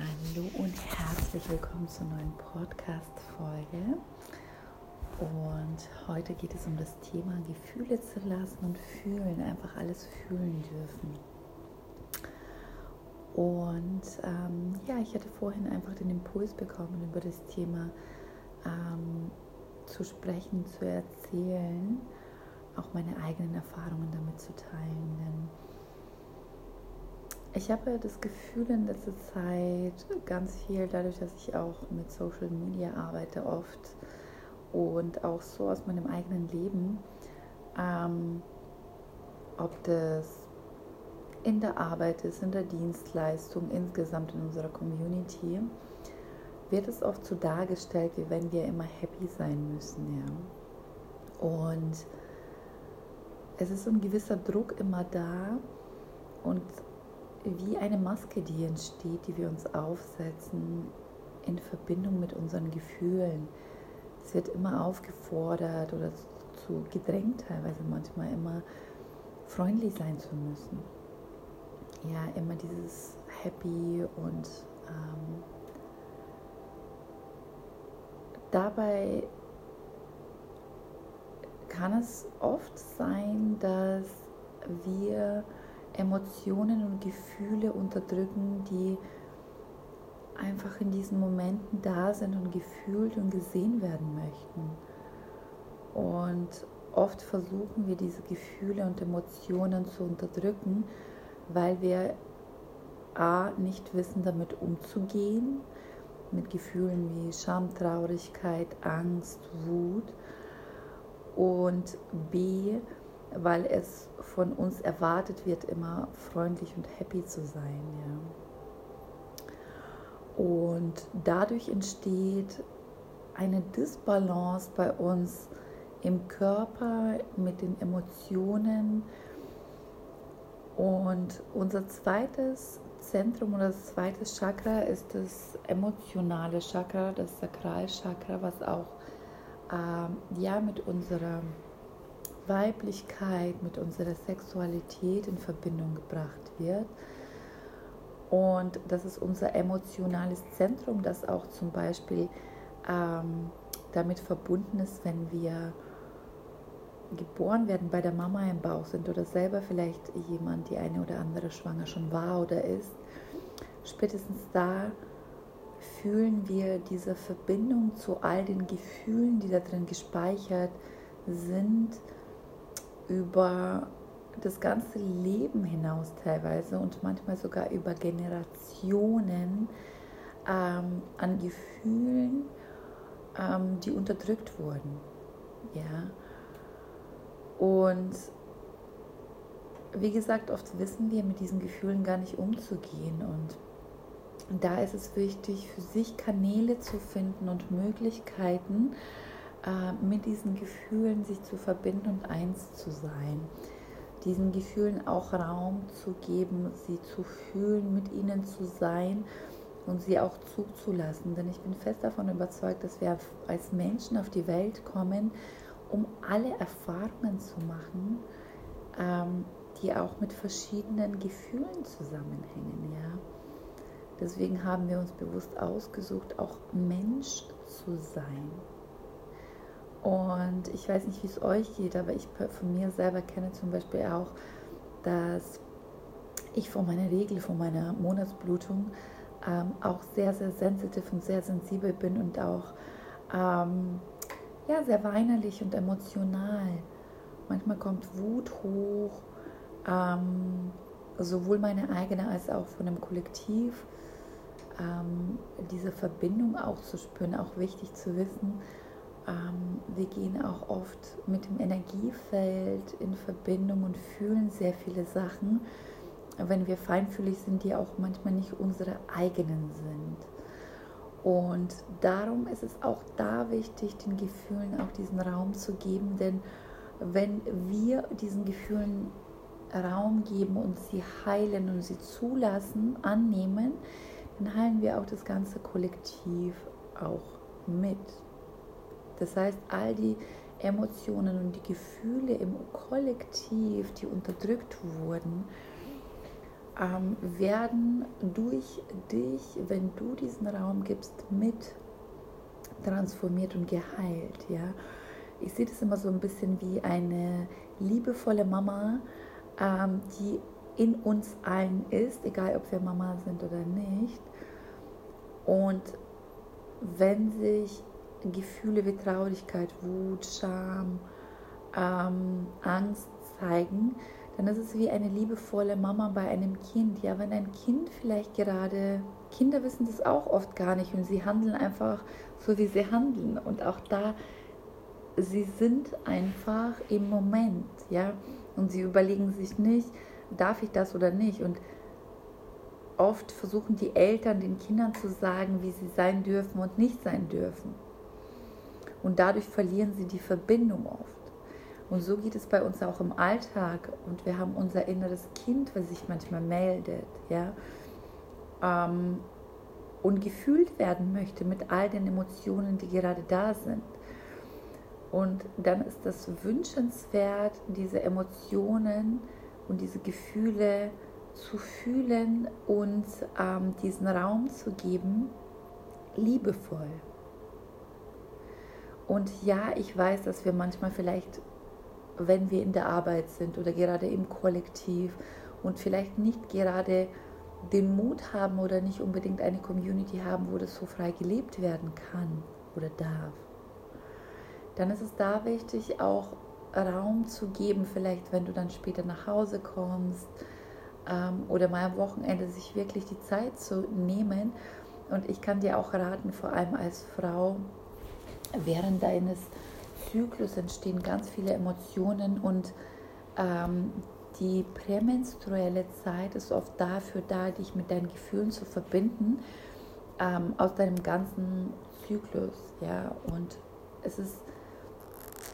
Hallo und herzlich willkommen zur neuen Podcast-Folge. Und heute geht es um das Thema Gefühle zu lassen und fühlen, einfach alles fühlen dürfen. Und ähm, ja, ich hatte vorhin einfach den Impuls bekommen, über das Thema ähm, zu sprechen, zu erzählen, auch meine eigenen Erfahrungen damit zu teilen. Denn ich habe das Gefühl in letzter Zeit ganz viel, dadurch, dass ich auch mit Social Media arbeite oft und auch so aus meinem eigenen Leben, ähm, ob das in der Arbeit ist, in der Dienstleistung, insgesamt in unserer Community, wird es oft so dargestellt, wie wenn wir immer happy sein müssen. Ja? Und es ist so ein gewisser Druck immer da und wie eine Maske, die entsteht, die wir uns aufsetzen in Verbindung mit unseren Gefühlen. Es wird immer aufgefordert oder zu gedrängt, teilweise manchmal immer freundlich sein zu müssen. Ja, immer dieses Happy und ähm, dabei kann es oft sein, dass wir Emotionen und Gefühle unterdrücken, die einfach in diesen Momenten da sind und gefühlt und gesehen werden möchten. Und oft versuchen wir diese Gefühle und Emotionen zu unterdrücken, weil wir a nicht wissen, damit umzugehen, mit Gefühlen wie Scham, Traurigkeit, Angst, Wut und b weil es von uns erwartet wird, immer freundlich und happy zu sein. Ja. Und dadurch entsteht eine Disbalance bei uns im Körper mit den Emotionen. Und unser zweites Zentrum oder das zweite Chakra ist das emotionale Chakra, das Sakralchakra, was auch äh, ja mit unserer Weiblichkeit, mit unserer Sexualität in Verbindung gebracht wird. Und das ist unser emotionales Zentrum, das auch zum Beispiel ähm, damit verbunden ist, wenn wir geboren werden, bei der Mama im Bauch sind oder selber vielleicht jemand, die eine oder andere schwanger schon war oder ist. Spätestens da fühlen wir diese Verbindung zu all den Gefühlen, die da drin gespeichert sind über das ganze Leben hinaus teilweise und manchmal sogar über Generationen ähm, an Gefühlen, ähm, die unterdrückt wurden. Ja. Und wie gesagt, oft wissen wir mit diesen Gefühlen gar nicht umzugehen. Und da ist es wichtig, für sich Kanäle zu finden und Möglichkeiten, äh, mit diesen Gefühlen sich zu verbinden und eins zu sein. Diesen Gefühlen auch Raum zu geben, sie zu fühlen, mit ihnen zu sein und sie auch zuzulassen. Denn ich bin fest davon überzeugt, dass wir als Menschen auf die Welt kommen, um alle Erfahrungen zu machen, ähm, die auch mit verschiedenen Gefühlen zusammenhängen. Ja? Deswegen haben wir uns bewusst ausgesucht, auch Mensch zu sein. Und ich weiß nicht, wie es euch geht, aber ich von mir selber kenne zum Beispiel auch, dass ich von meiner Regel, von meiner Monatsblutung ähm, auch sehr, sehr sensitiv und sehr sensibel bin und auch ähm, ja, sehr weinerlich und emotional. Manchmal kommt Wut hoch, ähm, sowohl meine eigene als auch von dem Kollektiv. Ähm, diese Verbindung auch zu spüren, auch wichtig zu wissen, ähm, wir gehen auch oft mit dem Energiefeld in Verbindung und fühlen sehr viele Sachen, wenn wir feinfühlig sind, die auch manchmal nicht unsere eigenen sind. Und darum ist es auch da wichtig, den Gefühlen auch diesen Raum zu geben, denn wenn wir diesen Gefühlen Raum geben und sie heilen und sie zulassen, annehmen, dann heilen wir auch das ganze Kollektiv auch mit. Das heißt, all die Emotionen und die Gefühle im Kollektiv, die unterdrückt wurden, ähm, werden durch dich, wenn du diesen Raum gibst, mit transformiert und geheilt. Ja? Ich sehe das immer so ein bisschen wie eine liebevolle Mama, ähm, die in uns allen ist, egal ob wir Mama sind oder nicht. Und wenn sich Gefühle wie Traurigkeit, Wut, Scham, ähm, Angst zeigen, dann ist es wie eine liebevolle Mama bei einem Kind. Ja, wenn ein Kind vielleicht gerade, Kinder wissen das auch oft gar nicht und sie handeln einfach so, wie sie handeln. Und auch da, sie sind einfach im Moment, ja, und sie überlegen sich nicht, darf ich das oder nicht. Und oft versuchen die Eltern den Kindern zu sagen, wie sie sein dürfen und nicht sein dürfen. Und dadurch verlieren sie die Verbindung oft. Und so geht es bei uns auch im Alltag. Und wir haben unser inneres Kind, was sich manchmal meldet, ja, ähm, und gefühlt werden möchte mit all den Emotionen, die gerade da sind. Und dann ist das wünschenswert, diese Emotionen und diese Gefühle zu fühlen und ähm, diesen Raum zu geben, liebevoll. Und ja, ich weiß, dass wir manchmal vielleicht wenn wir in der Arbeit sind oder gerade im Kollektiv und vielleicht nicht gerade den Mut haben oder nicht unbedingt eine Community haben, wo das so frei gelebt werden kann oder darf, dann ist es da wichtig, auch Raum zu geben, vielleicht wenn du dann später nach Hause kommst ähm, oder mal am Wochenende sich wirklich die Zeit zu nehmen. Und ich kann dir auch raten, vor allem als Frau, während deines Zyklus entstehen ganz viele Emotionen und ähm, die prämenstruelle Zeit ist oft dafür da, dich mit deinen Gefühlen zu verbinden ähm, aus deinem ganzen Zyklus. Ja, und es ist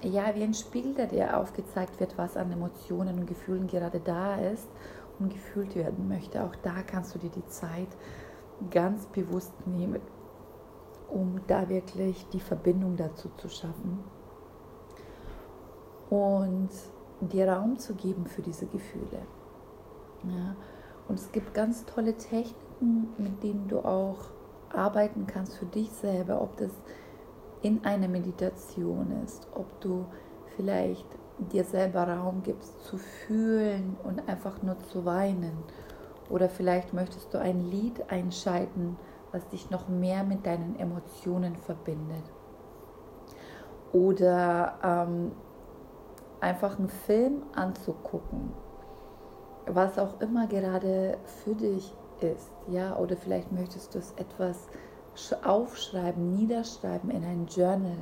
ja wie ein Spiegel, der dir aufgezeigt wird, was an Emotionen und Gefühlen gerade da ist und gefühlt werden möchte. Auch da kannst du dir die Zeit ganz bewusst nehmen, um da wirklich die Verbindung dazu zu schaffen und dir Raum zu geben für diese Gefühle. Ja? Und es gibt ganz tolle Techniken, mit denen du auch arbeiten kannst für dich selber, ob das in einer Meditation ist, ob du vielleicht dir selber Raum gibst zu fühlen und einfach nur zu weinen. Oder vielleicht möchtest du ein Lied einschalten, was dich noch mehr mit deinen Emotionen verbindet. Oder ähm, einfach einen Film anzugucken, was auch immer gerade für dich ist, ja, oder vielleicht möchtest du es etwas aufschreiben, niederschreiben in ein Journal.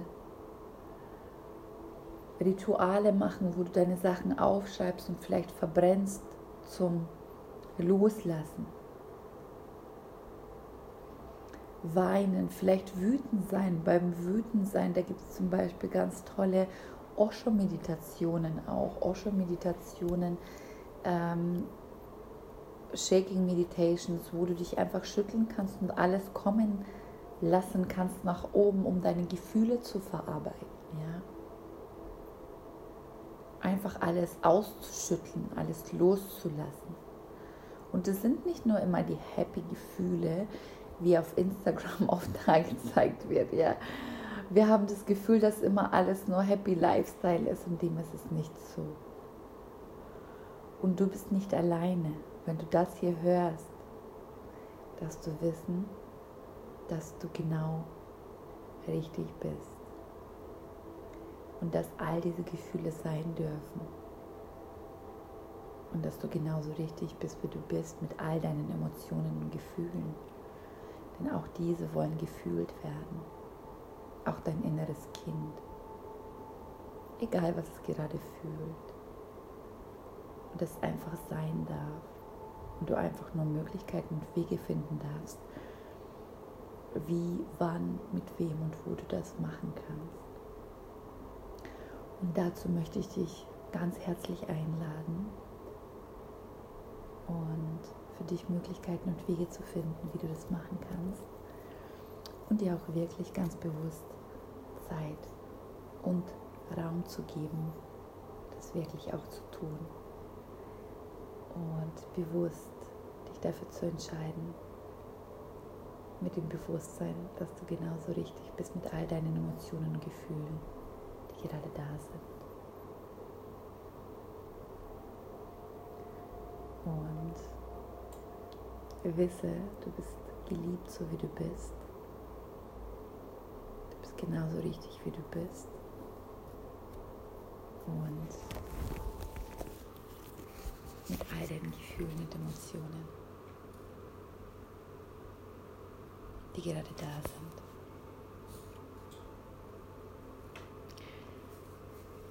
Rituale machen, wo du deine Sachen aufschreibst und vielleicht verbrennst zum Loslassen. Weinen, vielleicht wütend sein. Beim Wütend sein, da gibt es zum Beispiel ganz tolle Osho-Meditationen auch, Osho-Meditationen, ähm, Shaking Meditations, wo du dich einfach schütteln kannst und alles kommen lassen kannst nach oben, um deine Gefühle zu verarbeiten. Ja? Einfach alles auszuschütteln, alles loszulassen. Und es sind nicht nur immer die happy Gefühle, wie auf Instagram oft gezeigt wird, ja, wir haben das Gefühl, dass immer alles nur Happy Lifestyle ist und dem ist es nicht so. Und du bist nicht alleine, wenn du das hier hörst, dass du wissen, dass du genau richtig bist und dass all diese Gefühle sein dürfen und dass du genauso richtig bist, wie du bist mit all deinen Emotionen und Gefühlen. Denn auch diese wollen gefühlt werden auch dein inneres Kind, egal was es gerade fühlt. Und es einfach sein darf und du einfach nur Möglichkeiten und Wege finden darfst, wie, wann, mit wem und wo du das machen kannst. Und dazu möchte ich dich ganz herzlich einladen für dich Möglichkeiten und Wege zu finden, wie du das machen kannst und dir auch wirklich ganz bewusst Zeit und Raum zu geben, das wirklich auch zu tun und bewusst dafür zu entscheiden, mit dem Bewusstsein, dass du genauso richtig bist mit all deinen Emotionen und Gefühlen, die gerade da sind. Und wisse, du bist geliebt, so wie du bist. Du bist genauso richtig, wie du bist. Und mit all deinen Gefühlen und Emotionen, die gerade da sind.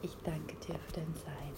Ich danke dir für dein Sein.